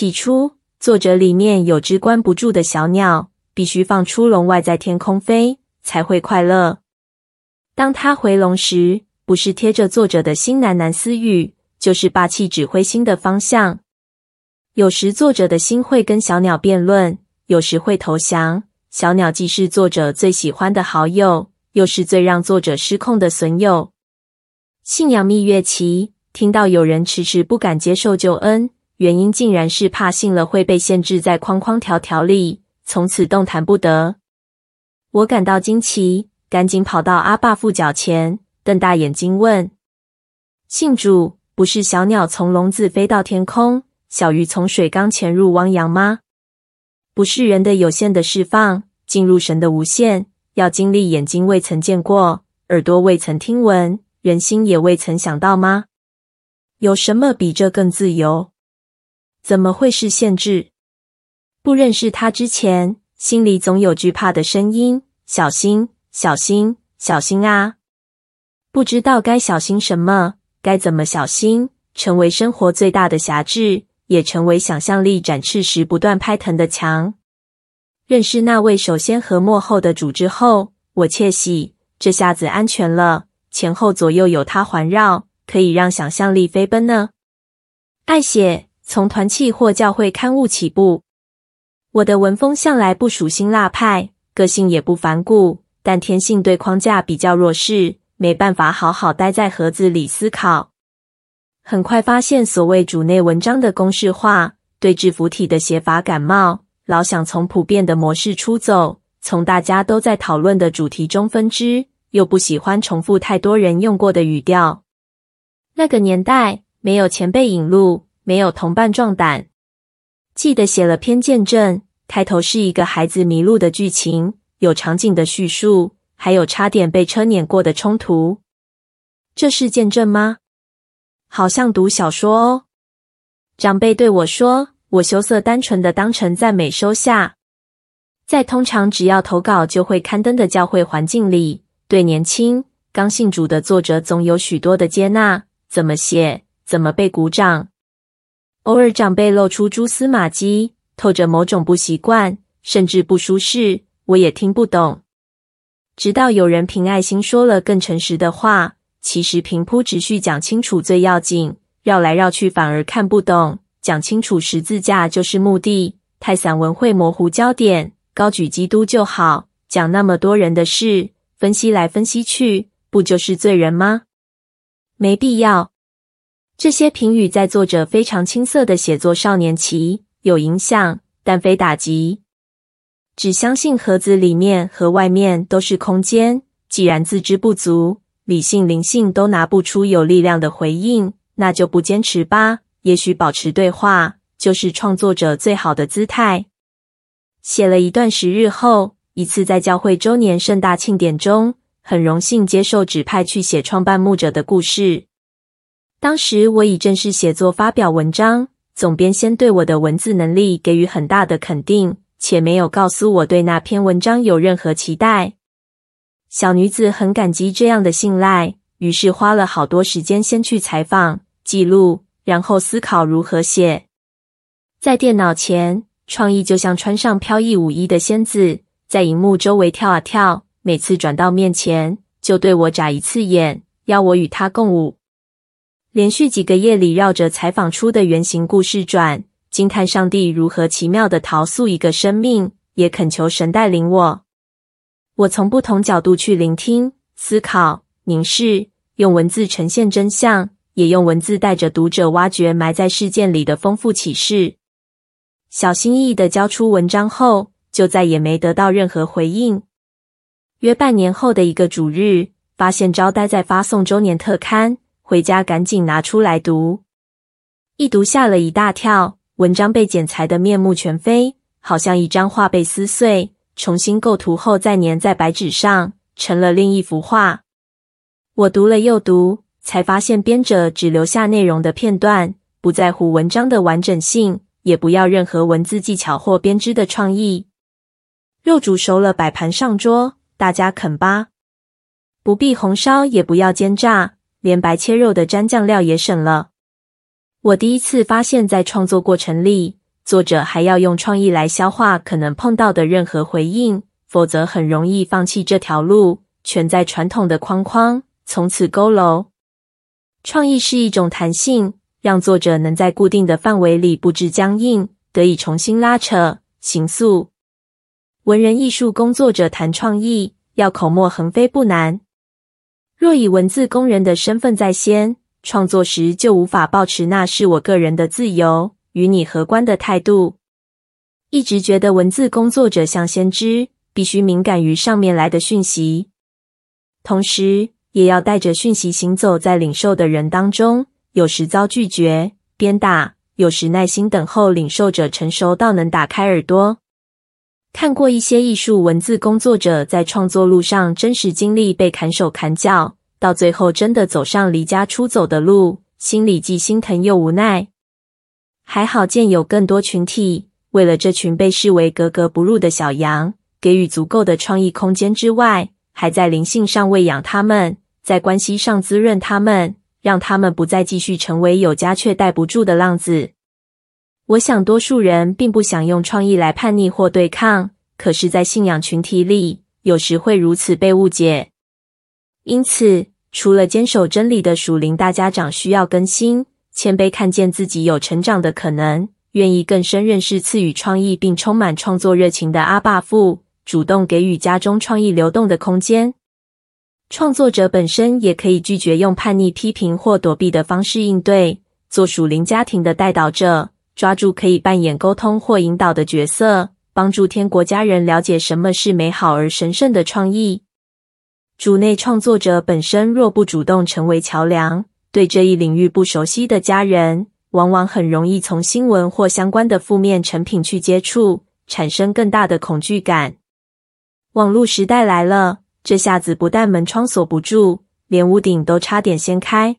起初，作者里面有只关不住的小鸟，必须放出笼外在天空飞，才会快乐。当他回笼时，不是贴着作者的心喃喃私语，就是霸气指挥心的方向。有时作者的心会跟小鸟辩论，有时会投降。小鸟既是作者最喜欢的好友，又是最让作者失控的损友。信仰蜜月期，听到有人迟迟不敢接受救恩。原因竟然是怕信了会被限制在框框条条里，从此动弹不得。我感到惊奇，赶紧跑到阿爸父脚前，瞪大眼睛问：“信主不是小鸟从笼子飞到天空，小鱼从水缸潜入汪洋吗？不是人的有限的释放，进入神的无限，要经历眼睛未曾见过，耳朵未曾听闻，人心也未曾想到吗？有什么比这更自由？”怎么会是限制？不认识他之前，心里总有惧怕的声音：小心，小心，小心啊！不知道该小心什么，该怎么小心，成为生活最大的辖制，也成为想象力展翅时不断拍腾的墙。认识那位首先和幕后的主之后，我窃喜，这下子安全了，前后左右有他环绕，可以让想象力飞奔呢。爱写。从团契或教会刊物起步，我的文风向来不属辛辣派，个性也不反骨，但天性对框架比较弱势，没办法好好待在盒子里思考。很快发现所谓主内文章的公式化，对字符体的写法感冒，老想从普遍的模式出走，从大家都在讨论的主题中分支，又不喜欢重复太多人用过的语调。那个年代没有前辈引路。没有同伴壮胆，记得写了篇见证，开头是一个孩子迷路的剧情，有场景的叙述，还有差点被车碾过的冲突。这是见证吗？好像读小说哦。长辈对我说，我羞涩单纯的当成赞美收下。在通常只要投稿就会刊登的教会环境里，对年轻刚信主的作者总有许多的接纳，怎么写，怎么被鼓掌。偶尔长辈露出蛛丝马迹，透着某种不习惯，甚至不舒适，我也听不懂。直到有人凭爱心说了更诚实的话，其实平铺直叙讲清楚最要紧，绕来绕去反而看不懂。讲清楚十字架就是目的，太散文会模糊焦点，高举基督就好。讲那么多人的事，分析来分析去，不就是罪人吗？没必要。这些评语在作者非常青涩的写作少年期有影响，但非打击。只相信盒子里面和外面都是空间。既然自知不足，理性灵性都拿不出有力量的回应，那就不坚持吧。也许保持对话，就是创作者最好的姿态。写了一段时日后，一次在教会周年盛大庆典中，很荣幸接受指派去写创办牧者的故事。当时我以正式写作发表文章，总编先对我的文字能力给予很大的肯定，且没有告诉我对那篇文章有任何期待。小女子很感激这样的信赖，于是花了好多时间先去采访、记录，然后思考如何写。在电脑前，创意就像穿上飘逸舞衣的仙子，在荧幕周围跳啊跳，每次转到面前，就对我眨一次眼，要我与她共舞。连续几个夜里绕着采访出的原型故事转，惊叹上帝如何奇妙的陶塑一个生命，也恳求神带领我。我从不同角度去聆听、思考、凝视，用文字呈现真相，也用文字带着读者挖掘埋在事件里的丰富启示。小心翼翼的交出文章后，就再也没得到任何回应。约半年后的一个主日，发现招待在发送周年特刊。回家赶紧拿出来读，一读吓了一大跳。文章被剪裁得面目全非，好像一张画被撕碎，重新构图后再粘在白纸上，成了另一幅画。我读了又读，才发现编者只留下内容的片段，不在乎文章的完整性，也不要任何文字技巧或编织的创意。肉煮熟了，摆盘上桌，大家啃吧。不必红烧，也不要煎炸。连白切肉的蘸酱料也省了。我第一次发现，在创作过程里，作者还要用创意来消化可能碰到的任何回应，否则很容易放弃这条路，全在传统的框框，从此佝偻。创意是一种弹性，让作者能在固定的范围里不致僵硬，得以重新拉扯、形塑。文人艺术工作者谈创意，要口沫横飞不难。若以文字工人的身份在先，创作时就无法抱持那是我个人的自由，与你何关的态度。一直觉得文字工作者像先知，必须敏感于上面来的讯息，同时也要带着讯息行走在领受的人当中。有时遭拒绝、鞭打，有时耐心等候领受者成熟到能打开耳朵。看过一些艺术文字工作者在创作路上真实经历被砍手砍脚，到最后真的走上离家出走的路，心里既心疼又无奈。还好见有更多群体为了这群被视为格格不入的小羊，给予足够的创意空间之外，还在灵性上喂养他们，在关系上滋润他们，让他们不再继续成为有家却带不住的浪子。我想，多数人并不想用创意来叛逆或对抗，可是，在信仰群体里，有时会如此被误解。因此，除了坚守真理的属灵大家长需要更新、谦卑，看见自己有成长的可能，愿意更深认识赐予创意并充满创作热情的阿爸父，主动给予家中创意流动的空间。创作者本身也可以拒绝用叛逆、批评或躲避的方式应对，做属灵家庭的带导者。抓住可以扮演沟通或引导的角色，帮助天国家人了解什么是美好而神圣的创意。主内创作者本身若不主动成为桥梁，对这一领域不熟悉的家人，往往很容易从新闻或相关的负面成品去接触，产生更大的恐惧感。网络时代来了，这下子不但门窗锁不住，连屋顶都差点掀开。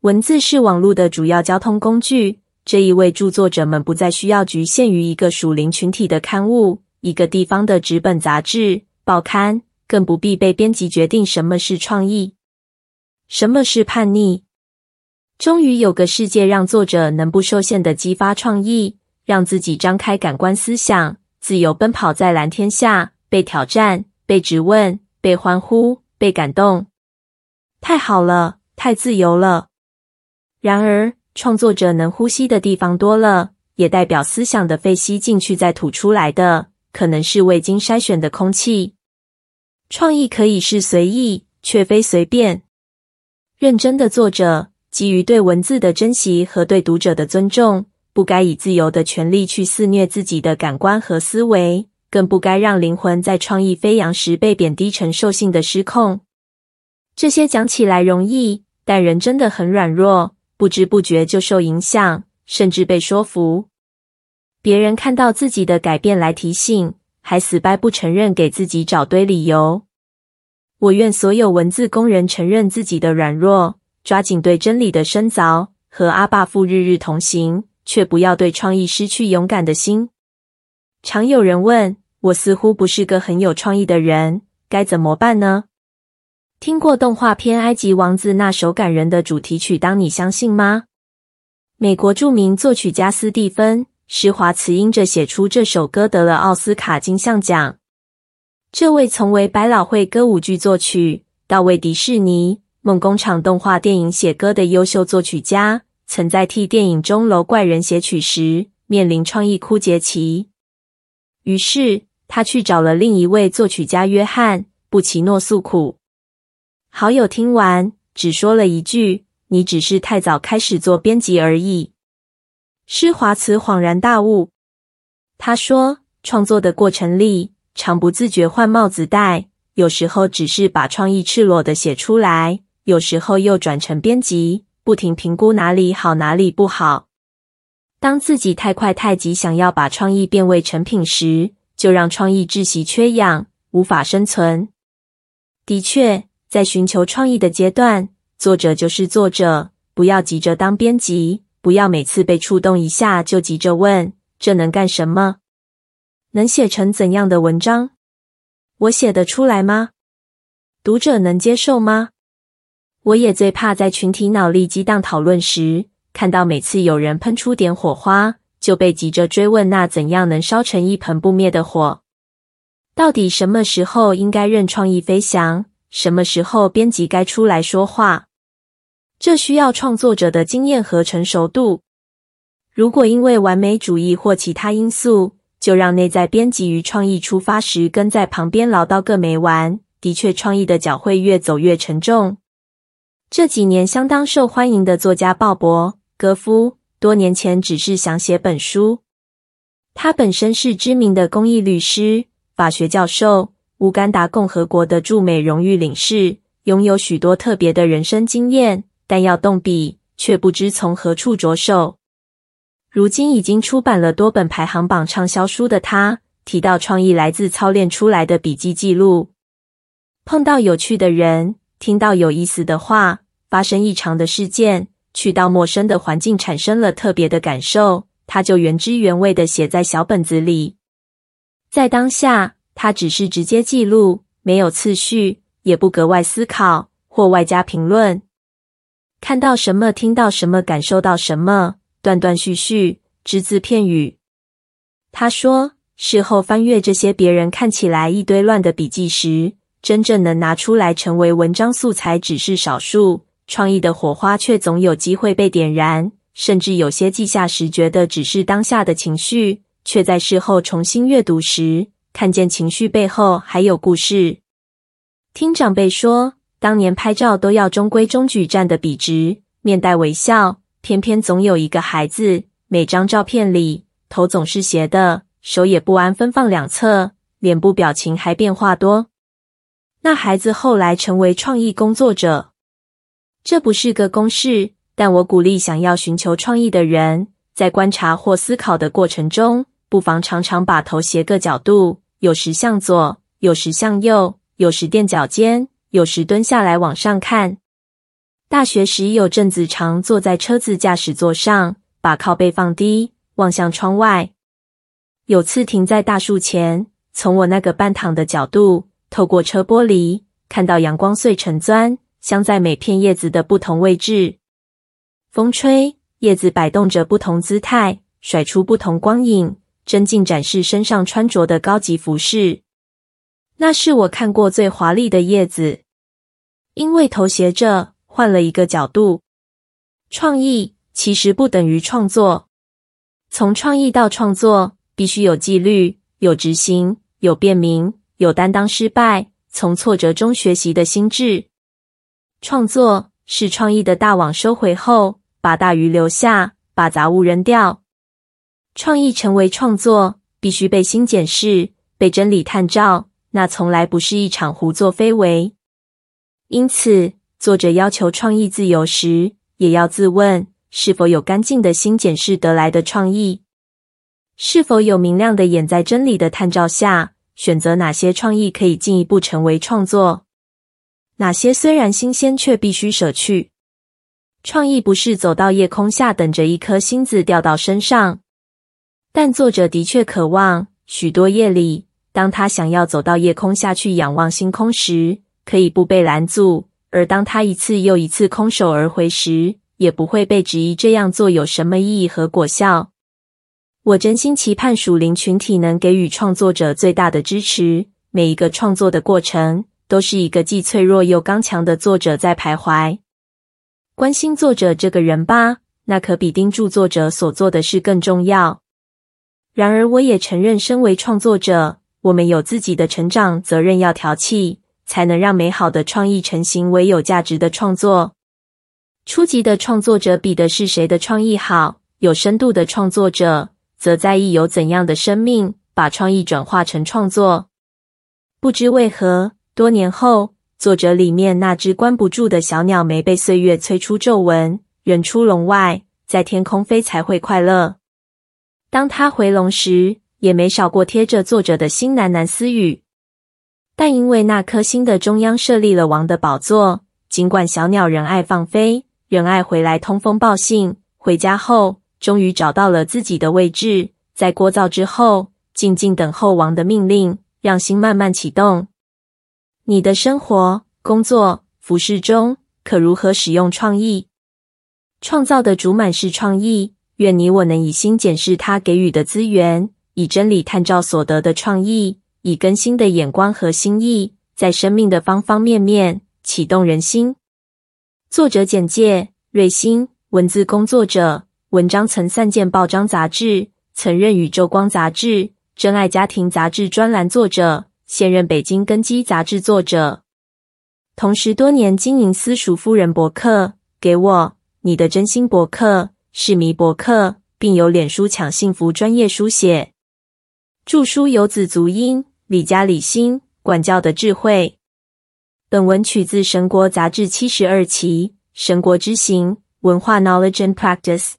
文字是网络的主要交通工具。这一位著作者们不再需要局限于一个属灵群体的刊物、一个地方的纸本杂志、报刊，更不必被编辑决定什么是创意，什么是叛逆。终于有个世界让作者能不受限的激发创意，让自己张开感官思想，自由奔跑在蓝天下，被挑战、被质问、被欢呼、被感动。太好了，太自由了。然而。创作者能呼吸的地方多了，也代表思想的肺吸进去再吐出来的，可能是未经筛选的空气。创意可以是随意，却非随便。认真的作者，基于对文字的珍惜和对读者的尊重，不该以自由的权利去肆虐自己的感官和思维，更不该让灵魂在创意飞扬时被贬低成兽性的失控。这些讲起来容易，但人真的很软弱。不知不觉就受影响，甚至被说服。别人看到自己的改变来提醒，还死掰不承认，给自己找堆理由。我愿所有文字工人承认自己的软弱，抓紧对真理的深凿，和阿爸父日日同行，却不要对创意失去勇敢的心。常有人问我，似乎不是个很有创意的人，该怎么办呢？听过动画片《埃及王子》那首感人的主题曲《当你相信》吗？美国著名作曲家斯蒂芬·施华茨因着写出这首歌得了奥斯卡金像奖。这位从为百老汇歌舞剧作曲到为迪士尼梦工厂动画电影写歌的优秀作曲家，曾在替电影钟楼怪人写曲时面临创意枯竭期。于是他去找了另一位作曲家约翰·布奇诺诉苦。好友听完，只说了一句：“你只是太早开始做编辑而已。”施华茨恍然大悟。他说：“创作的过程里，常不自觉换帽子戴，有时候只是把创意赤裸的写出来，有时候又转成编辑，不停评估哪里好，哪里不好。当自己太快太急，想要把创意变为成品时，就让创意窒息缺氧，无法生存。”的确。在寻求创意的阶段，作者就是作者，不要急着当编辑，不要每次被触动一下就急着问这能干什么，能写成怎样的文章？我写得出来吗？读者能接受吗？我也最怕在群体脑力激荡讨论时，看到每次有人喷出点火花，就被急着追问：那怎样能烧成一盆不灭的火？到底什么时候应该任创意飞翔？什么时候编辑该出来说话？这需要创作者的经验和成熟度。如果因为完美主义或其他因素，就让内在编辑于创意出发时跟在旁边唠叨个没完，的确，创意的脚会越走越沉重。这几年相当受欢迎的作家鲍勃·戈夫，多年前只是想写本书。他本身是知名的公益律师、法学教授、乌干达共和国的驻美荣誉领事，拥有许多特别的人生经验。但要动笔，却不知从何处着手。如今已经出版了多本排行榜畅销书的他，提到创意来自操练出来的笔记记录。碰到有趣的人，听到有意思的话，发生异常的事件，去到陌生的环境，产生了特别的感受，他就原汁原味的写在小本子里。在当下，他只是直接记录，没有次序，也不格外思考或外加评论。看到什么，听到什么，感受到什么，断断续续，只字片语。他说，事后翻阅这些别人看起来一堆乱的笔记时，真正能拿出来成为文章素材只是少数，创意的火花却总有机会被点燃。甚至有些记下时觉得只是当下的情绪，却在事后重新阅读时，看见情绪背后还有故事。听长辈说。当年拍照都要中规中矩，站得笔直，面带微笑。偏偏总有一个孩子，每张照片里头总是斜的，手也不安分放两侧，脸部表情还变化多。那孩子后来成为创意工作者。这不是个公式，但我鼓励想要寻求创意的人，在观察或思考的过程中，不妨常常把头斜个角度，有时向左，有时向右，有时垫脚尖。有时蹲下来往上看。大学时有阵子常坐在车子驾驶座上，把靠背放低，望向窗外。有次停在大树前，从我那个半躺的角度，透过车玻璃，看到阳光碎成砖，镶在每片叶子的不同位置。风吹，叶子摆动着不同姿态，甩出不同光影，真镜展示身上穿着的高级服饰。那是我看过最华丽的叶子，因为头斜着，换了一个角度。创意其实不等于创作，从创意到创作，必须有纪律、有执行、有便民、有担当失败、从挫折中学习的心智。创作是创意的大网收回后，把大鱼留下，把杂物扔掉。创意成为创作，必须被心检视，被真理探照。那从来不是一场胡作非为，因此作者要求创意自由时，也要自问是否有干净的心检视得来的创意，是否有明亮的眼在真理的探照下，选择哪些创意可以进一步成为创作，哪些虽然新鲜却必须舍去。创意不是走到夜空下等着一颗星子掉到身上，但作者的确渴望许多夜里。当他想要走到夜空下去仰望星空时，可以不被拦阻；而当他一次又一次空手而回时，也不会被质疑这样做有什么意义和果效。我真心期盼属灵群体能给予创作者最大的支持。每一个创作的过程，都是一个既脆弱又刚强的作者在徘徊。关心作者这个人吧，那可比盯住作者所做的事更重要。然而，我也承认，身为创作者，我们有自己的成长责任要调气，才能让美好的创意成型为有价值的创作。初级的创作者比的是谁的创意好，有深度的创作者则在意有怎样的生命把创意转化成创作。不知为何，多年后，作者里面那只关不住的小鸟没被岁月催出皱纹，仍出笼外，在天空飞才会快乐。当他回笼时，也没少过贴着作者的心喃喃私语，但因为那颗心的中央设立了王的宝座，尽管小鸟仍爱放飞，仍爱回来通风报信，回家后终于找到了自己的位置，在聒噪之后，静静等候王的命令，让心慢慢启动。你的生活、工作、服饰中，可如何使用创意？创造的主满是创意，愿你我能以心检视他给予的资源，以真理探照所得的创意，以更新的眼光和心意，在生命的方方面面启动人心。作者简介：瑞星，文字工作者。文章曾散见报章杂志，曾任宇宙光杂志、真爱家庭杂志专栏作者，现任北京根基杂志作者。同时，多年经营私塾夫人博客，给我你的真心博客、是迷博客，并有脸书抢幸福专业书写。著书有子足音、李家李心、管教的智慧。本文取自神国杂志七十二期《神国之行：文化 Knowledge and Practice》。